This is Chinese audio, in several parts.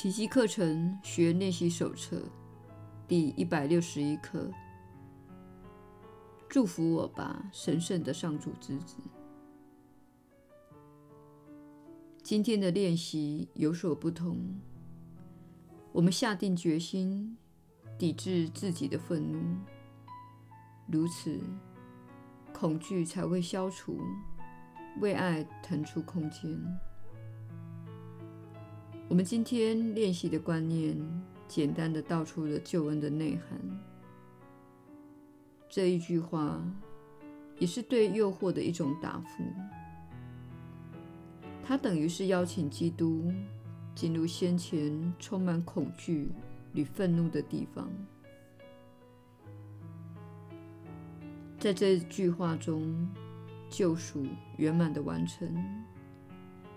奇迹课程学练习手册第一百六十一课。祝福我吧，神圣的上主之子。今天的练习有所不同。我们下定决心抵制自己的愤怒，如此，恐惧才会消除，为爱腾出空间。我们今天练习的观念，简单地道出了救恩的内涵。这一句话，也是对诱惑的一种答复。它等于是邀请基督进入先前充满恐惧与愤怒的地方。在这句话中，救赎圆满地完成，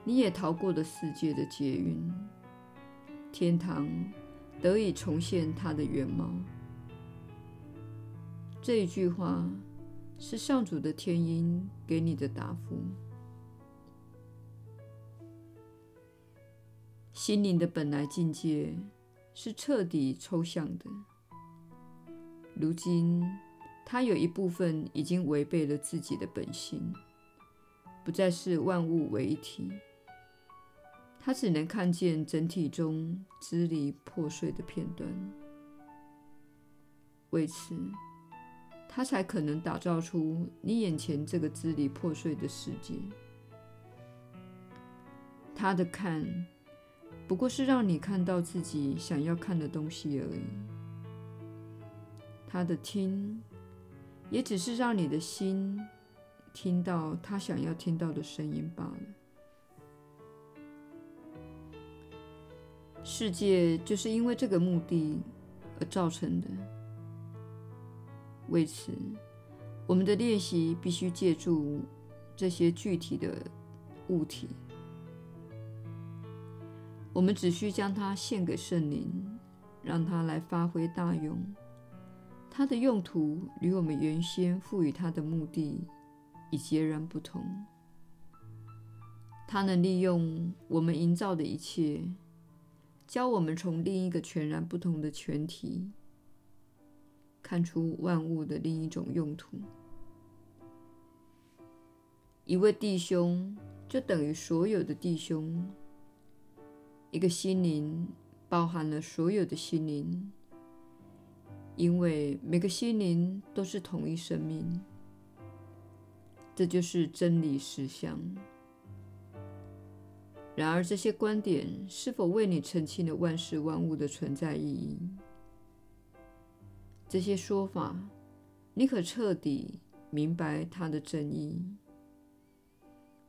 你也逃过了世界的劫运，天堂得以重现它的原貌。这一句话是上主的天音给你的答复。心灵的本来境界是彻底抽象的，如今，它有一部分已经违背了自己的本性，不再是万物为一体。他只能看见整体中支离破碎的片段，为此，他才可能打造出你眼前这个支离破碎的世界。他的看，不过是让你看到自己想要看的东西而已。他的听。也只是让你的心听到他想要听到的声音罢了。世界就是因为这个目的而造成的。为此，我们的练习必须借助这些具体的物体。我们只需将它献给圣灵，让它来发挥大用。它的用途与我们原先赋予它的目的已截然不同。它能利用我们营造的一切，教我们从另一个全然不同的全体看出万物的另一种用途。一位弟兄就等于所有的弟兄，一个心灵包含了所有的心灵。因为每个心灵都是同一生命，这就是真理实相。然而，这些观点是否为你澄清了万事万物的存在意义？这些说法，你可彻底明白它的真意？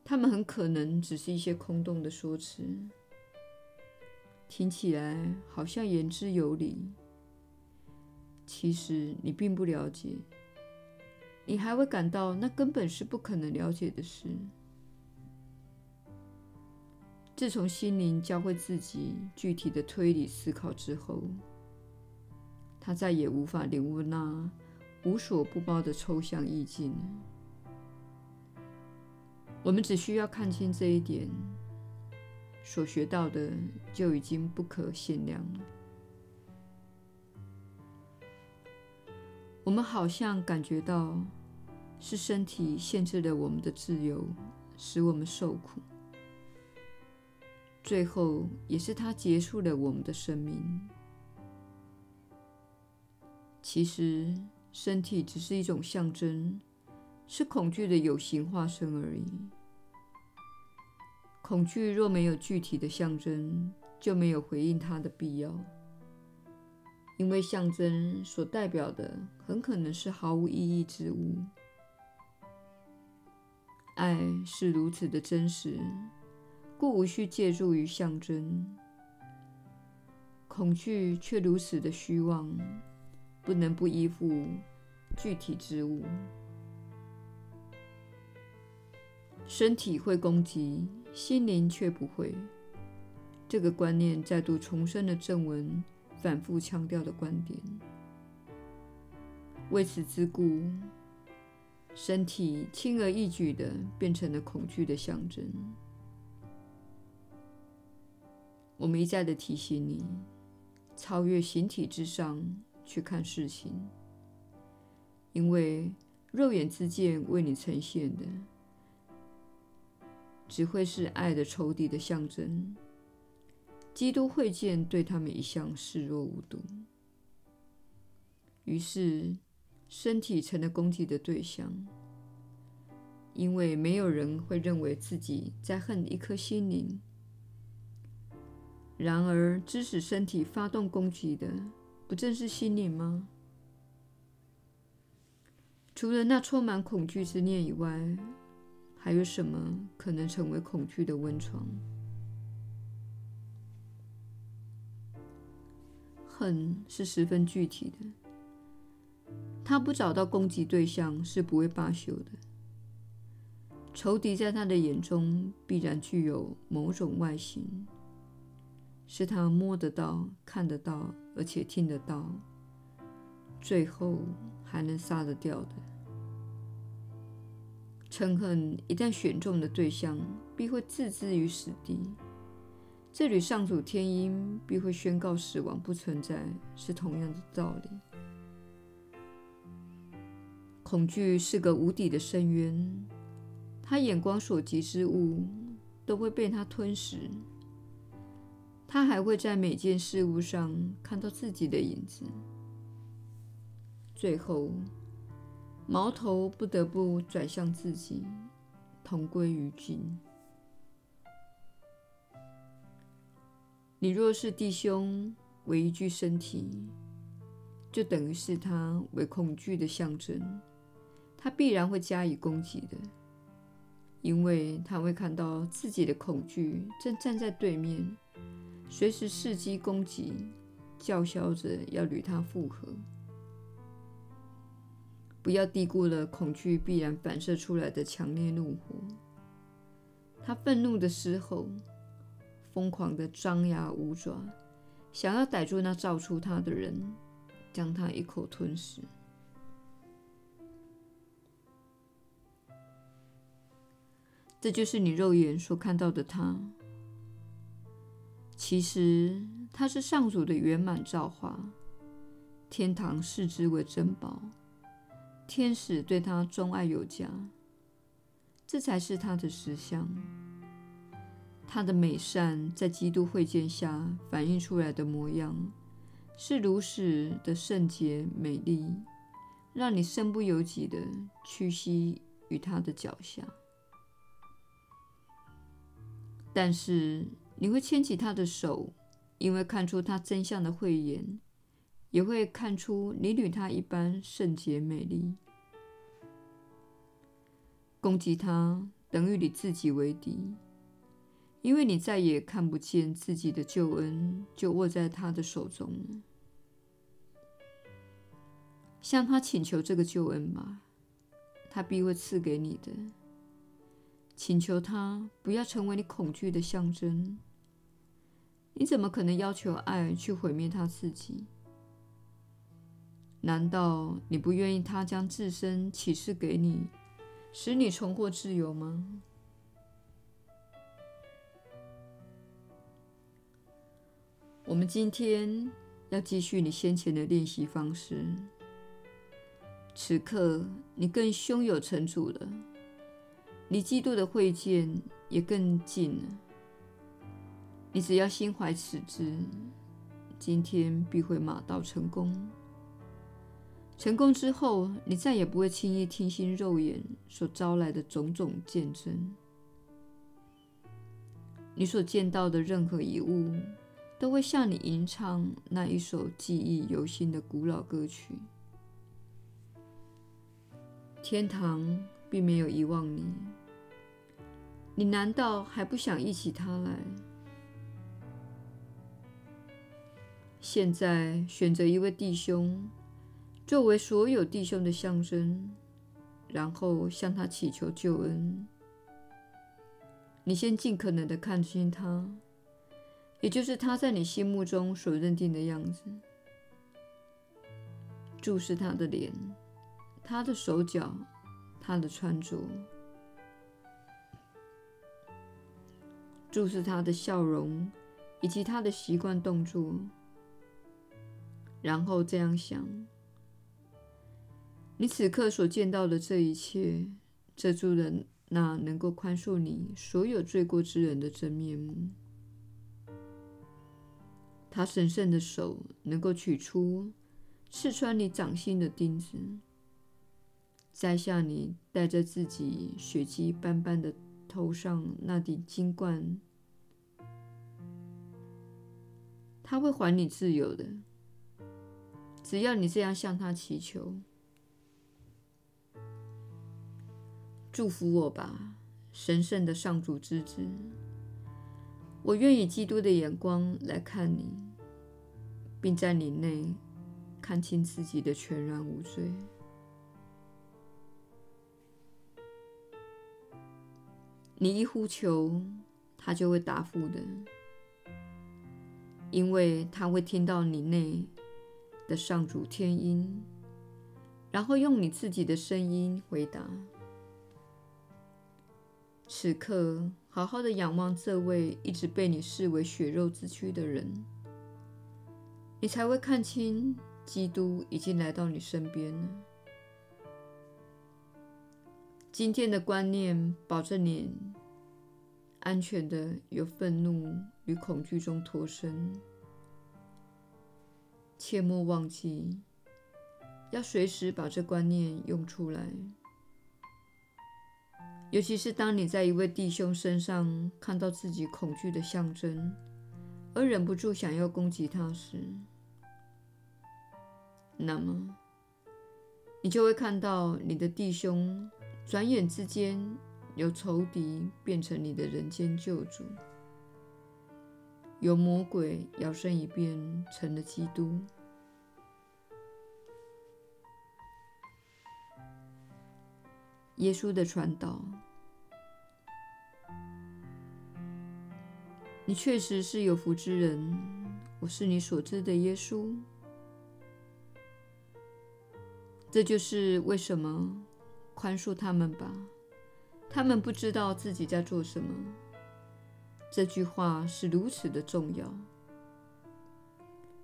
它们很可能只是一些空洞的说辞，听起来好像言之有理。其实你并不了解，你还会感到那根本是不可能了解的事。自从心灵教会自己具体的推理思考之后，他再也无法领悟那无所不包的抽象意境。我们只需要看清这一点，所学到的就已经不可限量了。我们好像感觉到是身体限制了我们的自由，使我们受苦。最后，也是它结束了我们的生命。其实，身体只是一种象征，是恐惧的有形化身而已。恐惧若没有具体的象征，就没有回应它的必要。因为象征所代表的很可能是毫无意义之物。爱是如此的真实，故无需借助于象征；恐惧却如此的虚妄，不能不依附具体之物。身体会攻击，心灵却不会。这个观念再度重申了正文。反复强调的观点。为此之故，身体轻而易举地变成了恐惧的象征。我们一再的提醒你，超越形体之上去看事情，因为肉眼之见为你呈现的，只会是爱的仇敌的象征。基督会见对他们一向视若无睹，于是身体成了攻击的对象，因为没有人会认为自己在恨一颗心灵。然而，致使身体发动攻击的，不正是心灵吗？除了那充满恐惧之念以外，还有什么可能成为恐惧的温床？恨是十分具体的，他不找到攻击对象是不会罢休的。仇敌在他的眼中必然具有某种外形，是他摸得到、看得到，而且听得到，最后还能杀得掉的。嗔恨一旦选中的对象，必会置之于死地。这里上主天音必会宣告死亡不存在，是同样的道理。恐惧是个无底的深渊，他眼光所及之物都会被他吞噬。他还会在每件事物上看到自己的影子，最后矛头不得不转向自己，同归于尽。你若是弟兄为一具身体，就等于是他为恐惧的象征，他必然会加以攻击的，因为他会看到自己的恐惧正站在对面，随时伺机攻击，叫嚣着要与他复合。不要低估了恐惧必然反射出来的强烈怒火，他愤怒的时候。疯狂的张牙舞爪，想要逮住那造出他的人，将他一口吞噬。这就是你肉眼所看到的他。其实他是上主的圆满造化，天堂视之为珍宝，天使对他钟爱有加，这才是他的实相。他的美善在基督会见下反映出来的模样，是如此的圣洁美丽，让你身不由己地屈膝于他的脚下。但是你会牵起他的手，因为看出他真相的慧眼，也会看出你与他一般圣洁美丽。攻击他，等于与自己为敌。因为你再也看不见自己的救恩就握在他的手中，向他请求这个救恩吧，他必会赐给你的。请求他不要成为你恐惧的象征。你怎么可能要求爱去毁灭他自己？难道你不愿意他将自身启示给你，使你重获自由吗？我们今天要继续你先前的练习方式。此刻你更胸有成竹了，离基督的会见也更近了。你只要心怀此志，今天必会马到成功。成功之后，你再也不会轻易听信肉眼所招来的种种见证。你所见到的任何一物，都会向你吟唱那一首记忆犹新的古老歌曲。天堂并没有遗忘你，你难道还不想忆起他来？现在选择一位弟兄，作为所有弟兄的象征，然后向他祈求救恩。你先尽可能的看清他。也就是他在你心目中所认定的样子，注视他的脸、他的手脚、他的穿着，注视他的笑容，以及他的习惯动作，然后这样想：你此刻所见到的这一切，遮住了那能够宽恕你所有罪过之人的真面目。他神圣的手能够取出刺穿你掌心的钉子，摘下你带着自己血迹斑斑的头上那顶金冠。他会还你自由的，只要你这样向他祈求。祝福我吧，神圣的上主之子。我愿以基督的眼光来看你，并在你内看清自己的全然无罪。你一呼求，他就会答复的。因为他会听到你内的上主天音，然后用你自己的声音回答。此刻，好好的仰望这位一直被你视为血肉之躯的人，你才会看清基督已经来到你身边了。今天的观念保证你安全的由愤怒与恐惧中脱身，切莫忘记，要随时把这观念用出来。尤其是当你在一位弟兄身上看到自己恐惧的象征，而忍不住想要攻击他时，那么你就会看到你的弟兄转眼之间。由仇敌变成你的人间救主，由魔鬼摇身一变成了基督。耶稣的传道，你确实是有福之人。我是你所知的耶稣。这就是为什么宽恕他们吧。他们不知道自己在做什么。这句话是如此的重要。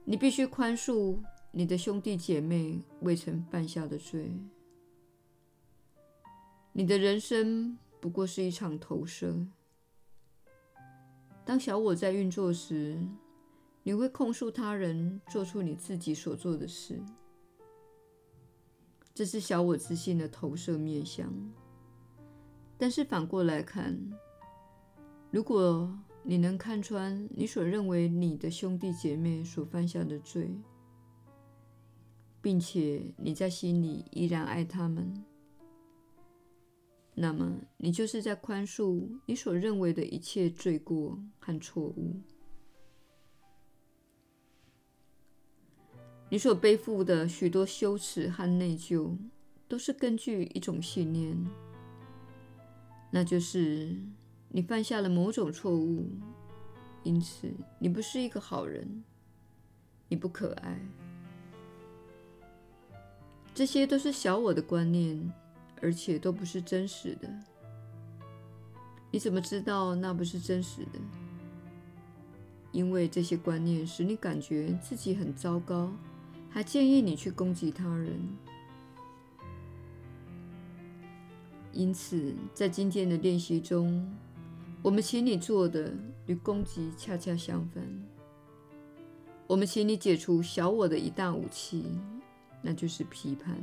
你必须宽恕你的兄弟姐妹未曾犯下的罪。你的人生不过是一场投射。当小我在运作时，你会控诉他人做出你自己所做的事。这是小我自信的投射面向。但是反过来看，如果你能看穿你所认为你的兄弟姐妹所犯下的罪，并且你在心里依然爱他们，那么你就是在宽恕你所认为的一切罪过和错误。你所背负的许多羞耻和内疚，都是根据一种信念。那就是你犯下了某种错误，因此你不是一个好人，你不可爱。这些都是小我的观念，而且都不是真实的。你怎么知道那不是真实的？因为这些观念使你感觉自己很糟糕，还建议你去攻击他人。因此，在今天的练习中，我们请你做的与攻击恰恰相反。我们请你解除小我的一大武器，那就是批判，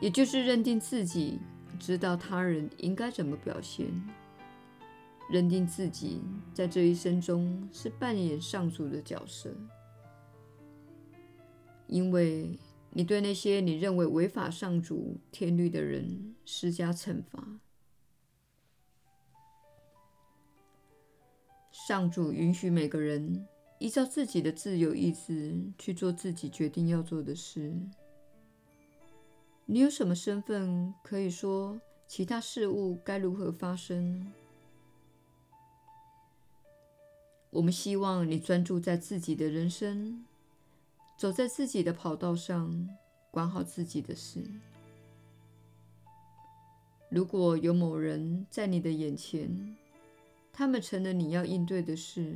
也就是认定自己知道他人应该怎么表现，认定自己在这一生中是扮演上主的角色，因为。你对那些你认为违法上主天律的人施加惩罚。上主允许每个人依照自己的自由意志去做自己决定要做的事。你有什么身份可以说其他事物该如何发生？我们希望你专注在自己的人生。走在自己的跑道上，管好自己的事。如果有某人在你的眼前，他们成了你要应对的事，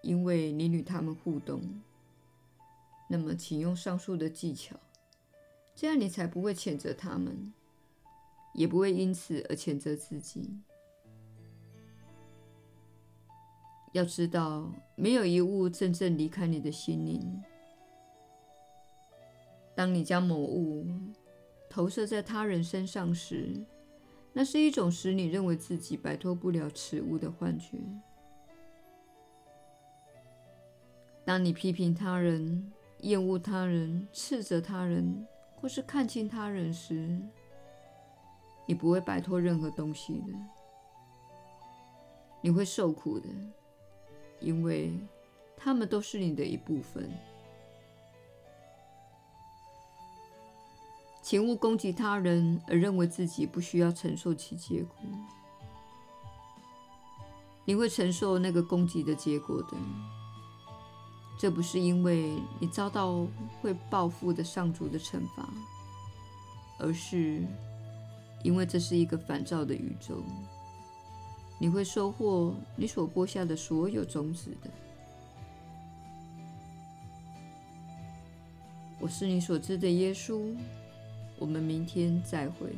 因为你与他们互动。那么，请用上述的技巧，这样你才不会谴责他们，也不会因此而谴责自己。要知道，没有一物真正离开你的心灵。当你将某物投射在他人身上时，那是一种使你认为自己摆脱不了此物的幻觉。当你批评他人、厌恶他人、斥责他人，或是看轻他人时，你不会摆脱任何东西的，你会受苦的。因为他们都是你的一部分，请勿攻击他人而认为自己不需要承受其结果。你会承受那个攻击的结果的，这不是因为你遭到会报复的上主的惩罚，而是因为这是一个反照的宇宙。你会收获你所播下的所有种子的。我是你所知的耶稣。我们明天再会。